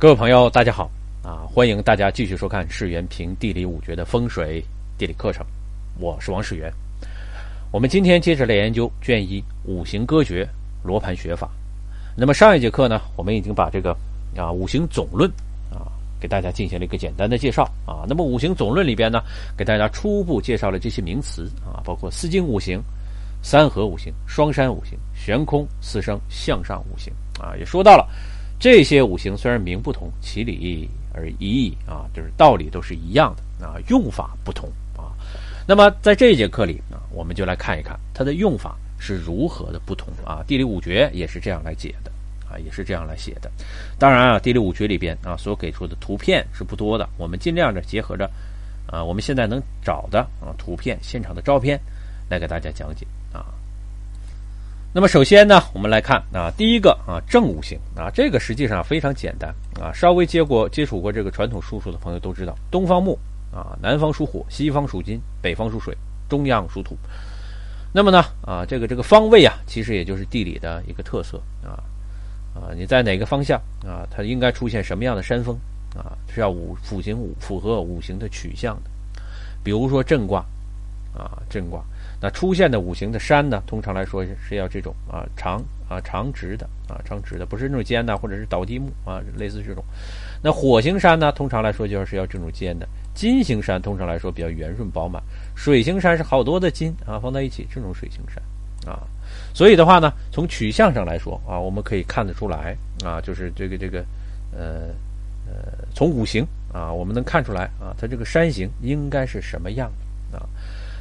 各位朋友，大家好啊！欢迎大家继续收看世元评地理五绝的风水地理课程，我是王世元。我们今天接着来研究卷一五行歌诀罗盘学法。那么上一节课呢，我们已经把这个啊五行总论啊给大家进行了一个简单的介绍啊。那么五行总论里边呢，给大家初步介绍了这些名词啊，包括四经五行、三合五行、双山五行、悬空四声、向上五行啊，也说到了。这些五行虽然名不同，其理而异义啊，就是道理都是一样的啊，用法不同啊。那么在这一节课里啊，我们就来看一看它的用法是如何的不同啊。地理五诀也是这样来解的啊，也是这样来写的。当然啊，地理五诀里边啊所给出的图片是不多的，我们尽量的结合着啊我们现在能找的啊图片、现场的照片来给大家讲解。那么首先呢，我们来看啊，第一个啊正五行啊，这个实际上非常简单。啊，稍微接过接触过这个传统术数的朋友都知道，东方木啊，南方属火，西方属金，北方属水，中央属土。那么呢啊，这个这个方位啊，其实也就是地理的一个特色。啊啊，你在哪个方向啊，它应该出现什么样的山峰啊，是要五五行五符合五行的取向的，比如说震卦啊，震卦。那出现的五行的山呢，通常来说是要这种啊长啊长直的啊长直的，不是那种尖的，或者是倒地木啊，类似这种。那火星山呢，通常来说就是要这种尖的。金星山通常来说比较圆润饱满。水星山是好多的金啊放在一起，这种水星山啊。所以的话呢，从取向上来说啊，我们可以看得出来啊，就是这个这个呃呃，从五行啊，我们能看出来啊，它这个山形应该是什么样的啊。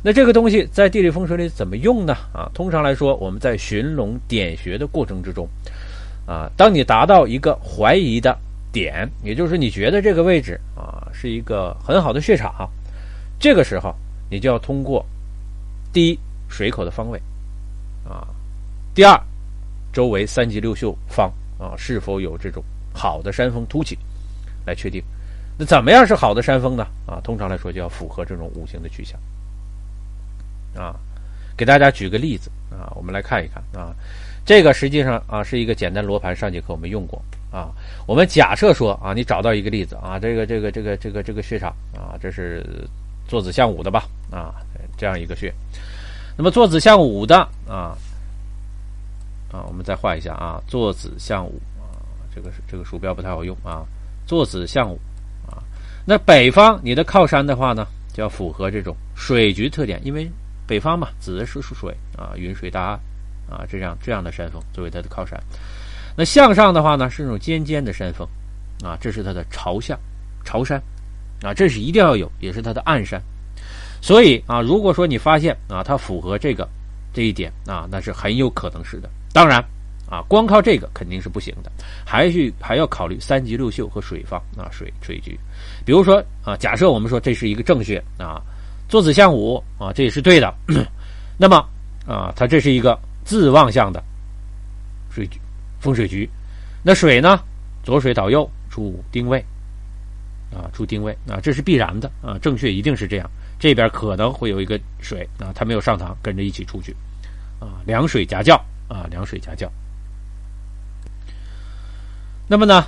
那这个东西在地理风水里怎么用呢？啊，通常来说，我们在寻龙点穴的过程之中，啊，当你达到一个怀疑的点，也就是你觉得这个位置啊是一个很好的穴场，这个时候你就要通过第一水口的方位，啊，第二周围三级六秀方啊是否有这种好的山峰凸起，来确定。那怎么样是好的山峰呢？啊，通常来说就要符合这种五行的取向。啊，给大家举个例子啊，我们来看一看啊，这个实际上啊是一个简单罗盘，上节课我们用过啊。我们假设说啊，你找到一个例子啊，这个这个这个这个这个穴场啊，这是坐子向午的吧啊，这样一个穴。那么坐子向午的啊啊，我们再画一下啊，坐子向午啊，这个是这个鼠标不太好用啊，坐子向午啊。那北方你的靠山的话呢，就要符合这种水局特点，因为。北方嘛，子是属水啊，云水大岸啊，这样这样的山峰作为它的靠山。那向上的话呢，是那种尖尖的山峰啊，这是它的朝向朝山啊，这是一定要有，也是它的暗山。所以啊，如果说你发现啊，它符合这个这一点啊，那是很有可能是的。当然啊，光靠这个肯定是不行的，还需还要考虑三级六秀和水方啊，水水局。比如说啊，假设我们说这是一个正穴啊。坐子向午啊，这也是对的。那么啊，它这是一个自旺向的水局风水局。那水呢，左水倒右出丁位啊，出丁位啊，这是必然的啊。正确一定是这样。这边可能会有一个水啊，它没有上堂，跟着一起出去啊。凉水夹轿啊，凉水夹轿。那么呢，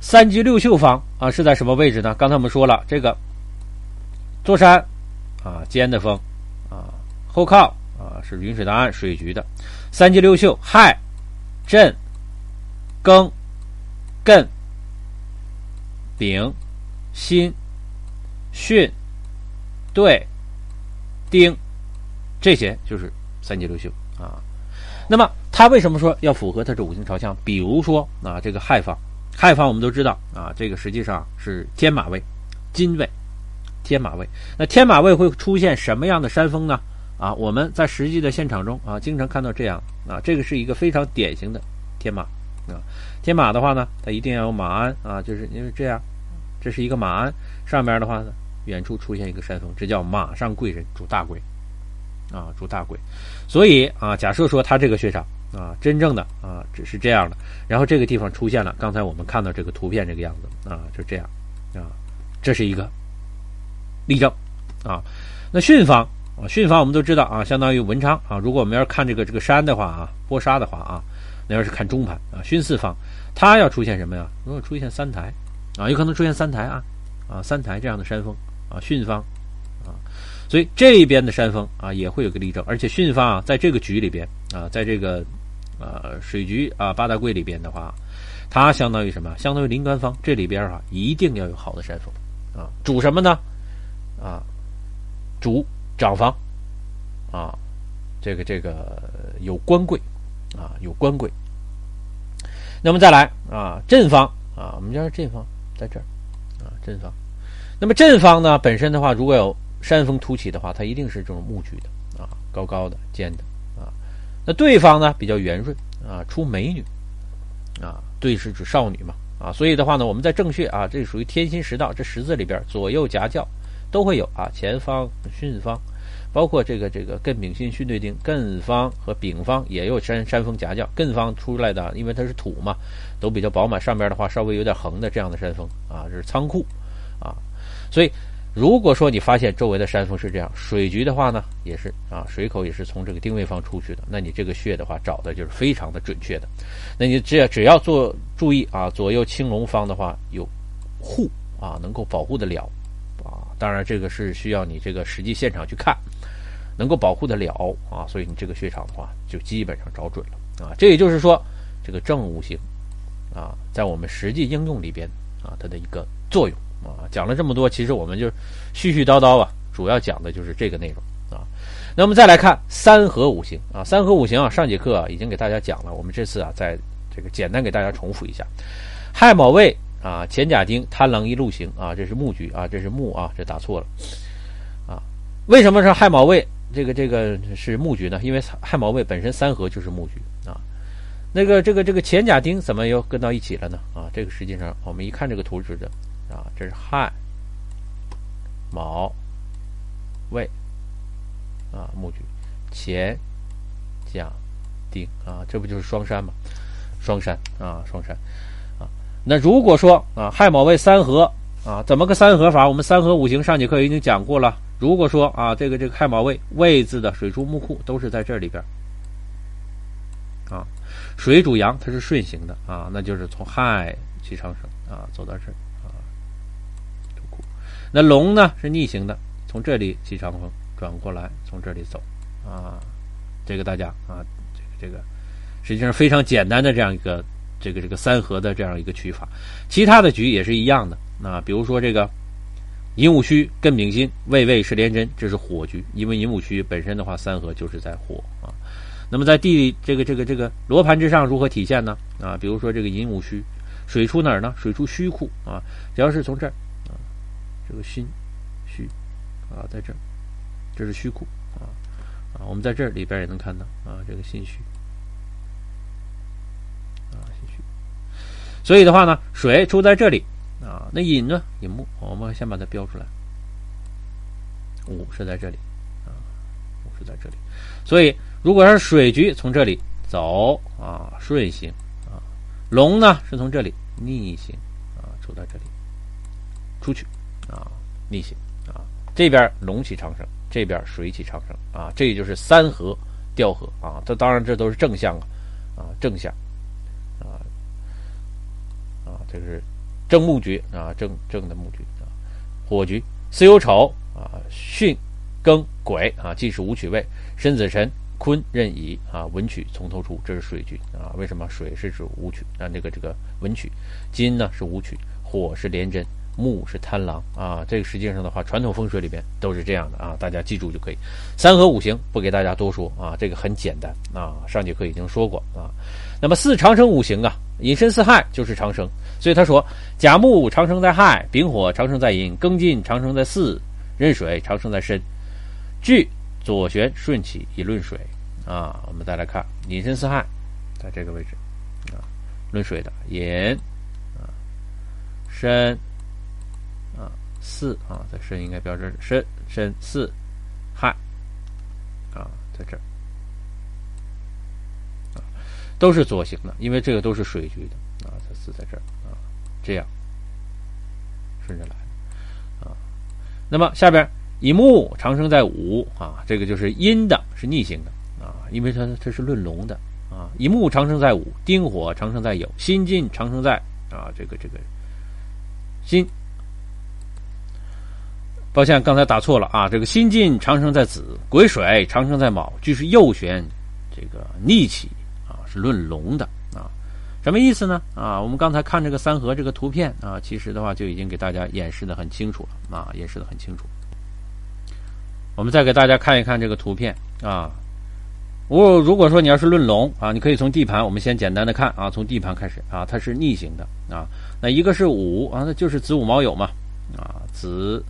三居六宿方啊是在什么位置呢？刚才我们说了，这个座山。啊，尖的风，啊，后靠啊是云水档案水局的，三季六宿亥、震、庚、艮、丙、辛、巽、兑、丁，这些就是三季六宿啊。那么它为什么说要符合它这五行朝向？比如说啊，这个亥方，亥方我们都知道啊，这个实际上是天马位、金位。天马位，那天马位会出现什么样的山峰呢？啊，我们在实际的现场中啊，经常看到这样啊，这个是一个非常典型的天马啊。天马的话呢，它一定要有马鞍啊，就是因为这样，这是一个马鞍，上面的话呢，远处出现一个山峰，这叫马上贵人，主大贵啊，主大贵。所以啊，假设说它这个穴场啊，真正的啊，只是这样的，然后这个地方出现了刚才我们看到这个图片这个样子啊，就这样啊，这是一个。例证，啊，那巽方啊，巽方我们都知道啊，相当于文昌啊。如果我们要是看这个这个山的话啊，波沙的话啊，那要是看中盘啊，巽四方，它要出现什么呀？如果出现三台啊，有可能出现三台啊啊三台这样的山峰啊巽方啊，所以这边的山峰啊也会有个例证，而且巽方啊在这个局里边啊，在这个呃水局啊八大柜里边的话，它相当于什么？相当于临官方这里边啊一定要有好的山峰啊，主什么呢？啊，主长房啊，这个这个有官贵啊，有官贵。那么再来啊，正方啊，我们叫正方在这儿啊，正方。那么正方呢，本身的话，如果有山峰突起的话，它一定是这种木局的啊，高高的尖的啊。那对方呢，比较圆润啊，出美女啊，对是指少女嘛啊，所以的话呢，我们在正穴啊，这属于天心十道这十字里边，左右夹角都会有啊，前方、巽方。包括这个这个艮丙辛巽对丁，艮方和丙方也有山山峰夹角，艮方出来的，因为它是土嘛，都比较饱满。上边的话稍微有点横的这样的山峰啊，这是仓库啊。所以如果说你发现周围的山峰是这样，水局的话呢，也是啊，水口也是从这个定位方出去的，那你这个穴的话找的就是非常的准确的。那你只要只要做注意啊，左右青龙方的话有护啊，能够保护得了。当然这个是需要你这个实际现场去看。能够保护得了啊，所以你这个穴场的话就基本上找准了啊。这也就是说，这个正五行啊，在我们实际应用里边啊，它的一个作用啊。讲了这么多，其实我们就絮絮叨叨啊，主要讲的就是这个内容啊。那么再来看三合五行啊，三合五行啊，上节课啊已经给大家讲了，我们这次啊在这个简单给大家重复一下：亥卯未啊，乾甲丁贪狼一路行啊，这是木局啊，这是木啊，这打错了啊。为什么是亥卯未？这个这个是木局呢，因为亥卯未本身三合就是木局啊。那个这个这个乾甲丁怎么又跟到一起了呢？啊，这个实际上我们一看这个图纸的啊，这是亥卯未啊木局，乾甲丁啊，这不就是双山吗？双山啊，双山。那如果说啊亥卯未三合啊，怎么个三合法？我们三合五行上节课已经讲过了。如果说啊，这个这个亥卯未未字的水出木库都是在这里边啊，水主阳，它是顺行的啊，那就是从亥起长生啊，走到这儿啊，那龙呢是逆行的，从这里起长风，转过来从这里走啊，这个大家啊，这个这个实际上非常简单的这样一个这个这个三合的这样一个取法，其他的局也是一样的啊，比如说这个。寅午戌艮丙辛未未是连针，这是火局。因为寅午戌本身的话，三合就是在火啊。那么在地这个这个这个罗盘之上如何体现呢？啊，比如说这个寅午戌，水出哪儿呢？水出虚库啊。只要是从这儿啊，这个辛戌啊，在这儿，这是虚库啊啊。我们在这里边也能看到啊，这个辛戌啊，辛戌。所以的话呢，水出在这里。啊，那引呢？引木，我们先把它标出来。五是在这里，啊，五是在这里。所以，如果是水局从这里走啊，顺行啊；龙呢是从这里逆行啊，出在这里，出去啊，逆行啊。这边龙起长生，这边水起长生啊，这也就是三合调和啊。这当然这都是正向啊，啊，正向，这是。正木局啊，正正的木局啊，火局巳酉丑啊，巽庚癸啊，既是武曲位，申子辰坤壬乙啊，文曲从头出，这是水局啊。为什么水是指武曲啊？这个这个文曲，金呢是武曲，火是廉贞，木是贪狼啊。这个实际上的话，传统风水里边都是这样的啊，大家记住就可以。三合五行不给大家多说啊，这个很简单啊，上节课已经说过啊。那么四长生五行啊，寅申巳亥就是长生。所以他说：甲木长生在亥，丙火长生在寅，庚金长生在巳，壬水长生在申。据左旋顺起以论水啊，我们再来看寅申巳亥，在这个位置啊，论水的寅啊，申啊，巳啊，在申应该标志申申巳亥啊，在这儿，都是左行的，因为这个都是水局的啊，它死在这儿啊。这样顺着来啊，那么下边乙木长生在午啊，这个就是阴的，是逆行的啊，因为它这是论龙的啊。乙木长生在午，丁火长生在酉，辛金长生在啊这个这个辛。抱歉，刚才打错了啊！这个辛进长生在子，癸水长生在卯，就是右旋，这个逆起，是论龙的啊。什么意思呢？啊，我们刚才看这个三合这个图片啊，其实的话就已经给大家演示的很清楚了啊，演示的很清楚。我们再给大家看一看这个图片啊。我如果说你要是论龙啊，你可以从地盘，我们先简单的看啊，从地盘开始啊，它是逆行的啊。那一个是午啊，那就是子午卯酉嘛啊，子。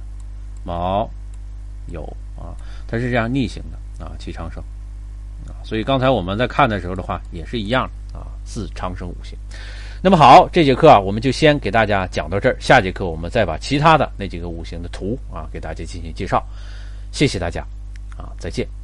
卯酉啊，它是这样逆行的啊，其长生啊，所以刚才我们在看的时候的话也是一样啊，自长生五行。那么好，这节课啊，我们就先给大家讲到这儿，下节课我们再把其他的那几个五行的图啊给大家进行介绍。谢谢大家啊，再见。